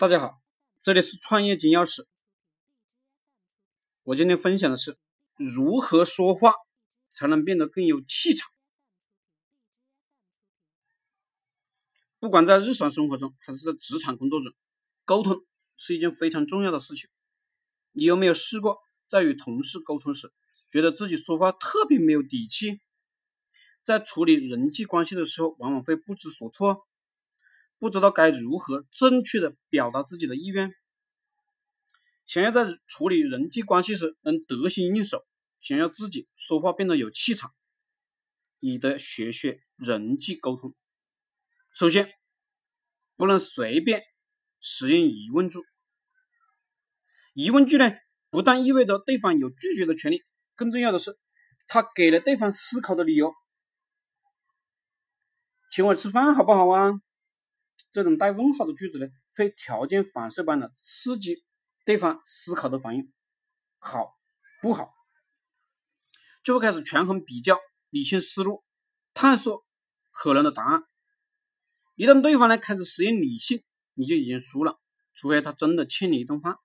大家好，这里是创业金钥匙。我今天分享的是如何说话才能变得更有气场。不管在日常生活中还是在职场工作中，沟通是一件非常重要的事情。你有没有试过在与同事沟通时，觉得自己说话特别没有底气？在处理人际关系的时候，往往会不知所措。不知道该如何正确的表达自己的意愿，想要在处理人际关系时能得心应手，想要自己说话变得有气场，你得学学人际沟通。首先，不能随便使用疑问句。疑问句呢，不但意味着对方有拒绝的权利，更重要的是，他给了对方思考的理由。请我吃饭好不好啊？这种带问号的句子呢，会条件反射般的刺激对方思考的反应，好不好，就会开始权衡比较，理清思路，探索可能的答案。一旦对方呢开始使用理性，你就已经输了，除非他真的欠你一顿饭。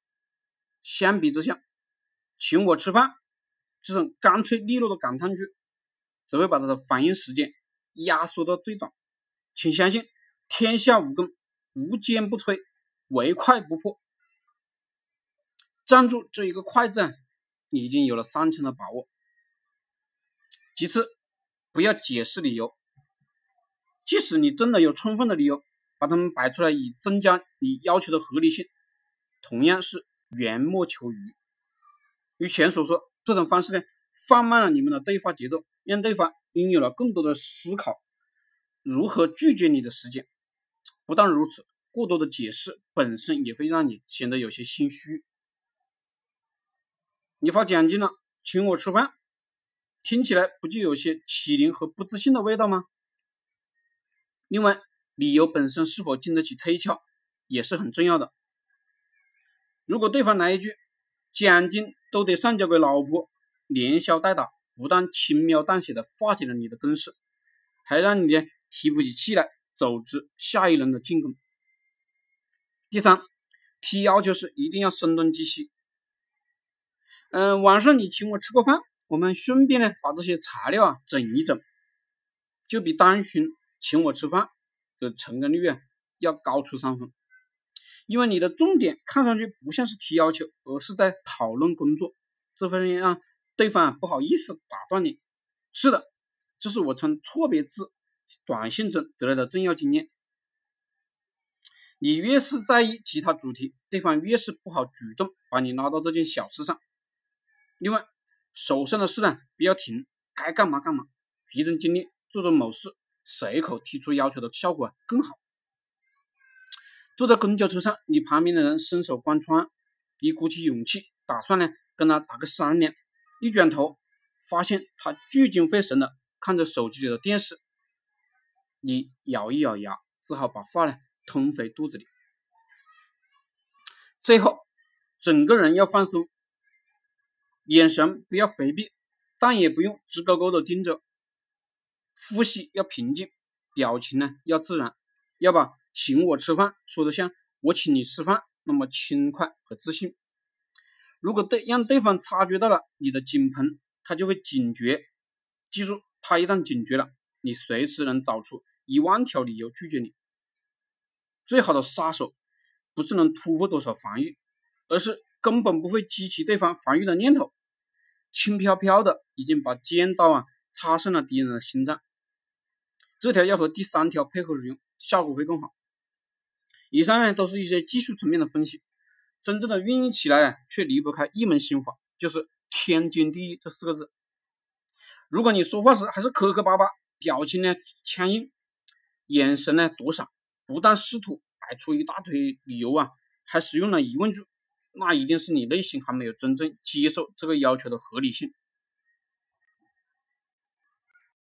相比之下，请我吃饭这种干脆利落的感叹句，只会把他的反应时间压缩到最短。请相信。天下武功，无坚不摧，唯快不破。站住这一个“快”字，你已经有了三成的把握。其次，不要解释理由，即使你真的有充分的理由，把它们摆出来以增加你要求的合理性，同样是缘木求鱼。与前所说，这种方式呢，放慢了你们的对话节奏，让对方拥有了更多的思考如何拒绝你的时间。不但如此，过多的解释本身也会让你显得有些心虚。你发奖金了，请我吃饭，听起来不就有些欺凌和不自信的味道吗？另外，理由本身是否经得起推敲也是很重要的。如果对方来一句“奖金都得上交给老婆”，连消带打，不但轻描淡写的化解了你的攻势，还让你呢提不起气来。组织下一轮的进攻。第三，提要求时一定要声东击西。嗯，晚上你请我吃个饭，我们顺便呢把这些材料啊整一整，就比单纯请我吃饭的成功率啊要高出三分。因为你的重点看上去不像是提要求，而是在讨论工作，这会让对方不好意思打断你。是的，这是我从错别字。短信中得来的重要经验，你越是在意其他主题，对方越是不好主动把你拉到这件小事上。另外，手上的事呢不要停，该干嘛干嘛，集中精力做做某事，随口提出要求的效果更好。坐在公交车上，你旁边的人伸手关窗，你鼓起勇气，打算呢跟他打个商量，一转头发现他聚精会神的看着手机里的电视。你咬一咬牙，只好把话呢吞回肚子里。最后，整个人要放松，眼神不要回避，但也不用直勾勾的盯着。呼吸要平静，表情呢要自然，要把请我吃饭说的像我请你吃饭那么轻快和自信。如果对让对方察觉到了你的紧绷，他就会警觉。记住，他一旦警觉了，你随时能找出。一万条理由拒绝你，最好的杀手不是能突破多少防御，而是根本不会激起对方防御的念头，轻飘飘的已经把尖刀啊插上了敌人的心脏。这条要和第三条配合使用，效果会更好。以上呢都是一些技术层面的分析，真正的运用起来呢却离不开一门心法，就是天经地义这四个字。如果你说话时还是磕磕巴巴，表情呢强硬。眼神呢躲闪，不但试图摆出一大堆理由啊，还使用了疑问句，那一定是你内心还没有真正接受这个要求的合理性。